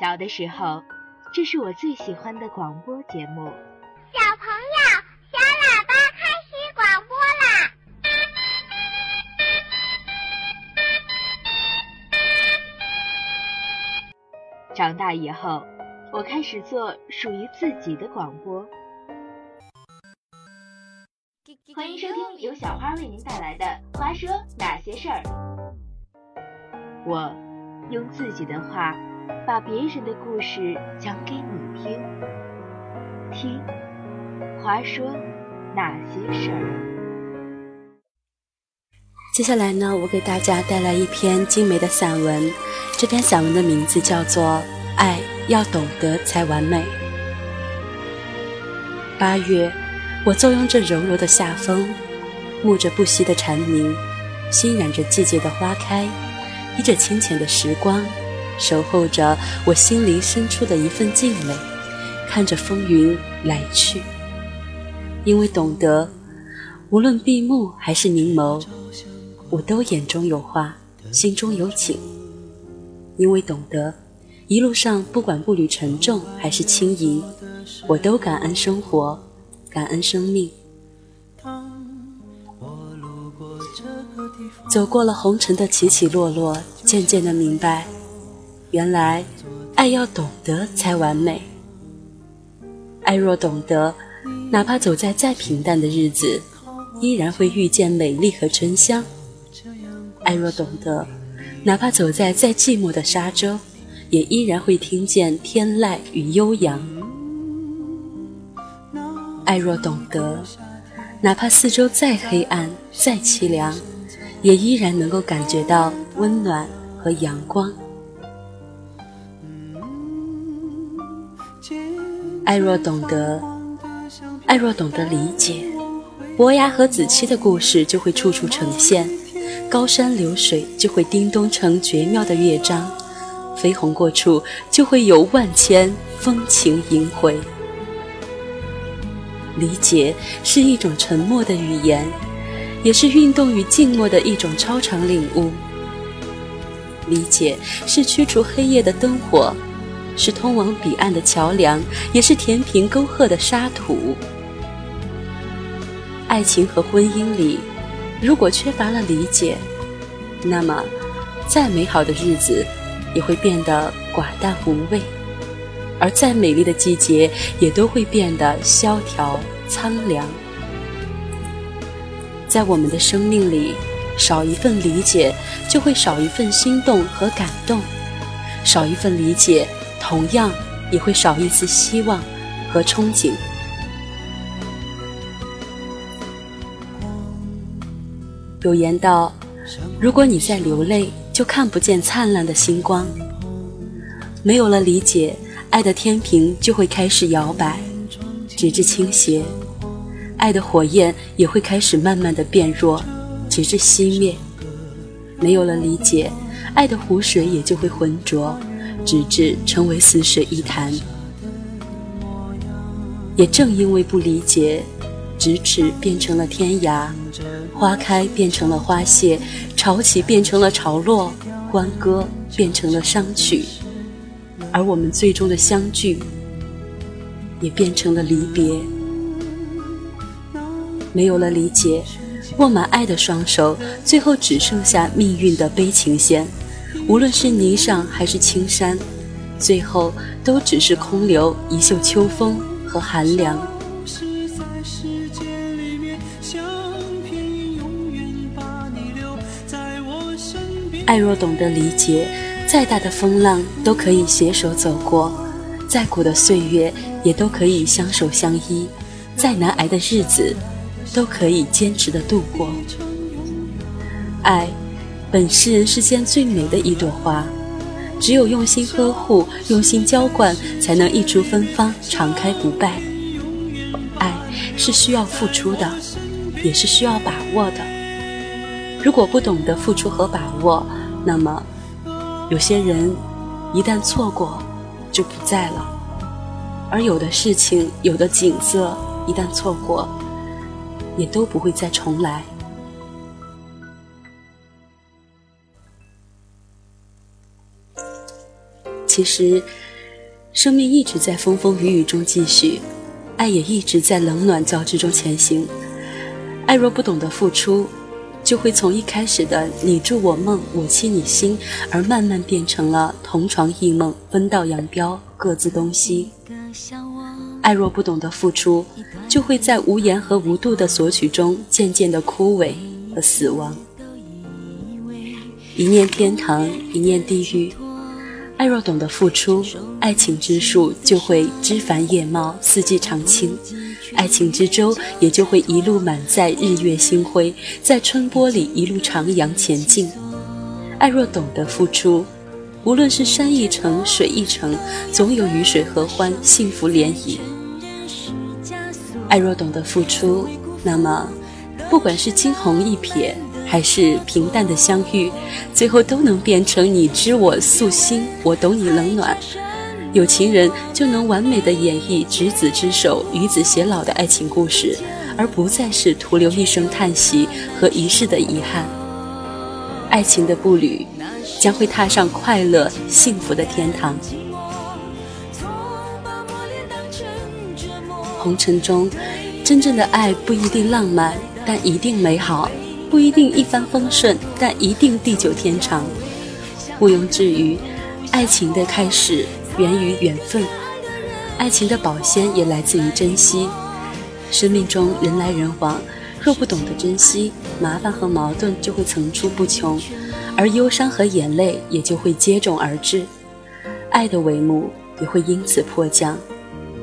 小的时候，这是我最喜欢的广播节目。小朋友，小喇叭开始广播啦！长大以后，我开始做属于自己的广播。欢迎收听由小花为您带来的《花说哪些事儿》。我用自己的话。把别人的故事讲给你听，听华说那些事儿。接下来呢，我给大家带来一篇精美的散文。这篇散文的名字叫做《爱要懂得才完美》。八月，我坐拥着柔柔的夏风，沐着不息的蝉鸣，欣染着季节的花开，依着清浅的时光。守候着我心灵深处的一份敬畏，看着风云来去。因为懂得，无论闭目还是凝眸，我都眼中有花，心中有景。因为懂得，一路上不管步履沉重还是轻盈，我都感恩生活，感恩生命。走过了红尘的起起落落，渐渐的明白。原来，爱要懂得才完美。爱若懂得，哪怕走在再平淡的日子，依然会遇见美丽和醇香。爱若懂得，哪怕走在再寂寞的沙洲，也依然会听见天籁与悠扬。爱若懂得，哪怕四周再黑暗、再凄凉，也依然能够感觉到温暖和阳光。爱若懂得，爱若懂得理解，伯牙和子期的故事就会处处呈现；高山流水就会叮咚成绝妙的乐章，飞鸿过处就会有万千风情萦回。理解是一种沉默的语言，也是运动与静默的一种超常领悟。理解是驱除黑夜的灯火。是通往彼岸的桥梁，也是填平沟壑的沙土。爱情和婚姻里，如果缺乏了理解，那么再美好的日子也会变得寡淡无味，而再美丽的季节也都会变得萧条苍凉。在我们的生命里，少一份理解，就会少一份心动和感动；少一份理解。同样也会少一丝希望和憧憬。有言道：“如果你在流泪，就看不见灿烂的星光。”没有了理解，爱的天平就会开始摇摆，直至倾斜；爱的火焰也会开始慢慢的变弱，直至熄灭。没有了理解，爱的湖水也就会浑浊。直至成为死水一潭。也正因为不理解，咫尺变成了天涯，花开变成了花谢，潮起变成了潮落，欢歌变成了伤曲，而我们最终的相聚，也变成了离别。没有了理解，握满爱的双手，最后只剩下命运的悲情线。无论是霓裳还是青山，最后都只是空留一袖秋风和寒凉。爱若懂得理解，再大的风浪都可以携手走过，再苦的岁月也都可以相守相依，再难挨的日子都可以坚持的度过。爱。本是人世间最美的一朵花，只有用心呵护、用心浇灌，才能一出芬芳，常开不败。爱是需要付出的，也是需要把握的。如果不懂得付出和把握，那么有些人一旦错过就不在了，而有的事情、有的景色一旦错过，也都不会再重来。其实，生命一直在风风雨雨中继续，爱也一直在冷暖交织中前行。爱若不懂得付出，就会从一开始的你住我梦，我欺你心，而慢慢变成了同床异梦，分道扬镳，各自东西。爱若不懂得付出，就会在无言和无度的索取中渐渐的枯萎和死亡。一念天堂，一念地狱。爱若懂得付出，爱情之树就会枝繁叶茂，四季常青；爱情之舟也就会一路满载日月星辉，在春波里一路徜徉前进。爱若懂得付出。无论是山一程，水一程，总有雨水合欢，幸福涟漪。爱若懂得付出，那么，不管是惊鸿一瞥，还是平淡的相遇，最后都能变成你知我素心，我懂你冷暖。有情人就能完美的演绎执子之手，与子偕老的爱情故事，而不再是徒留一声叹息和一世的遗憾。爱情的步履。将会踏上快乐幸福的天堂。红尘中，真正的爱不一定浪漫，但一定美好；不一定一帆风顺，但一定地久天长。毋庸置疑，爱情的开始源于缘分，爱情的保鲜也来自于珍惜。生命中人来人往，若不懂得珍惜，麻烦和矛盾就会层出不穷。而忧伤和眼泪也就会接踵而至，爱的帷幕也会因此迫降，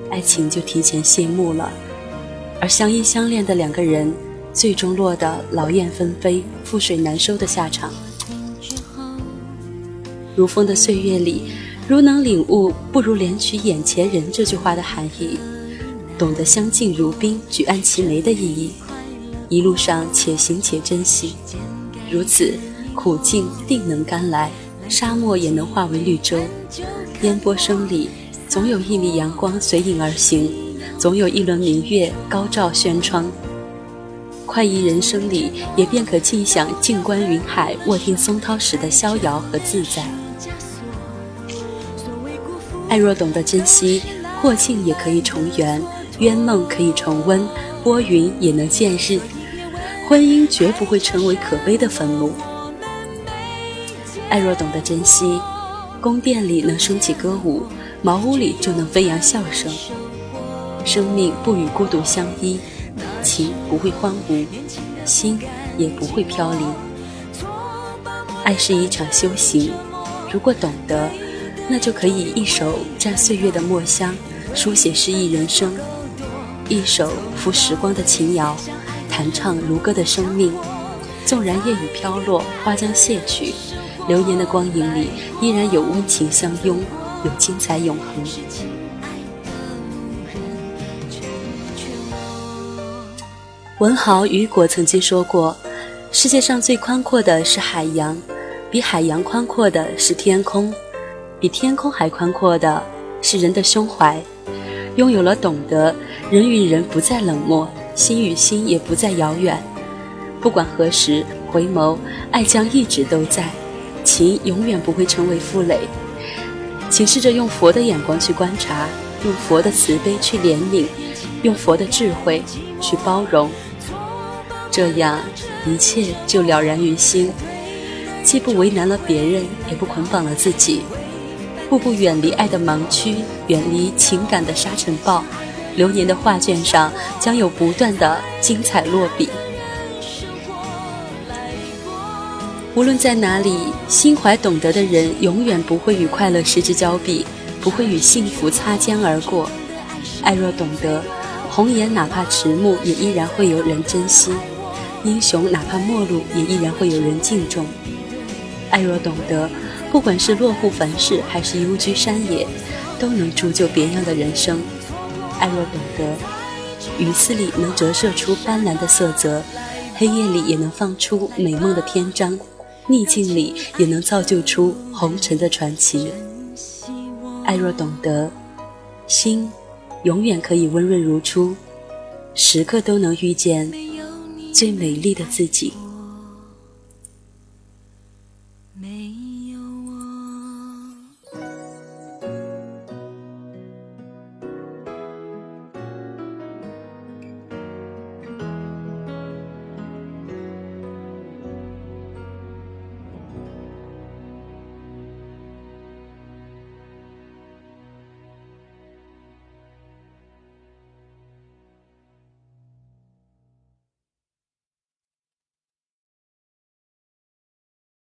爱情就提前谢幕了。而相依相恋的两个人，最终落得劳燕分飞、覆水难收的下场。如风的岁月里，如能领悟“不如怜取眼前人”这句话的含义，懂得相敬如宾、举案齐眉的意义，一路上且行且珍惜，如此。苦尽定能甘来，沙漠也能化为绿洲。烟波声里，总有一缕阳光随影而行，总有一轮明月高照轩窗。快意人生里，也便可尽享静观云海、卧听松涛时的逍遥和自在。爱若懂得珍惜，祸庆也可以重圆，冤梦可以重温，拨云也能见日。婚姻绝不会成为可悲的坟墓。爱若懂得珍惜，宫殿里能升起歌舞，茅屋里就能飞扬笑声。生命不与孤独相依，情不会荒芜，心也不会飘离。爱是一场修行，如果懂得，那就可以一手蘸岁月的墨香，书写诗意人生；一手抚时光的琴谣，弹唱如歌的生命。纵然夜雨飘落，花将谢去。流年的光影里，依然有温情相拥，有精彩永恒。文豪雨果曾经说过：“世界上最宽阔的是海洋，比海洋宽阔的是天空，比天空还宽阔的是人的胸怀。拥有了懂得，人与人不再冷漠，心与心也不再遥远。不管何时回眸，爱将一直都在。”情永远不会成为负累，请试着用佛的眼光去观察，用佛的慈悲去怜悯，用佛的智慧去包容，这样一切就了然于心，既不为难了别人，也不捆绑了自己，步步远离爱的盲区，远离情感的沙尘暴，流年的画卷上将有不断的精彩落笔。无论在哪里，心怀懂得的人永远不会与快乐失之交臂，不会与幸福擦肩而过。爱若懂得，红颜哪怕迟暮，也依然会有人珍惜；英雄哪怕末路，也依然会有人敬重。爱若懂得，不管是落户凡世，还是幽居山野，都能铸就别样的人生。爱若懂得，雨丝里能折射出斑斓的色泽，黑夜里也能放出美梦的篇章。逆境里也能造就出红尘的传奇。爱若懂得，心永远可以温润如初，时刻都能遇见最美丽的自己。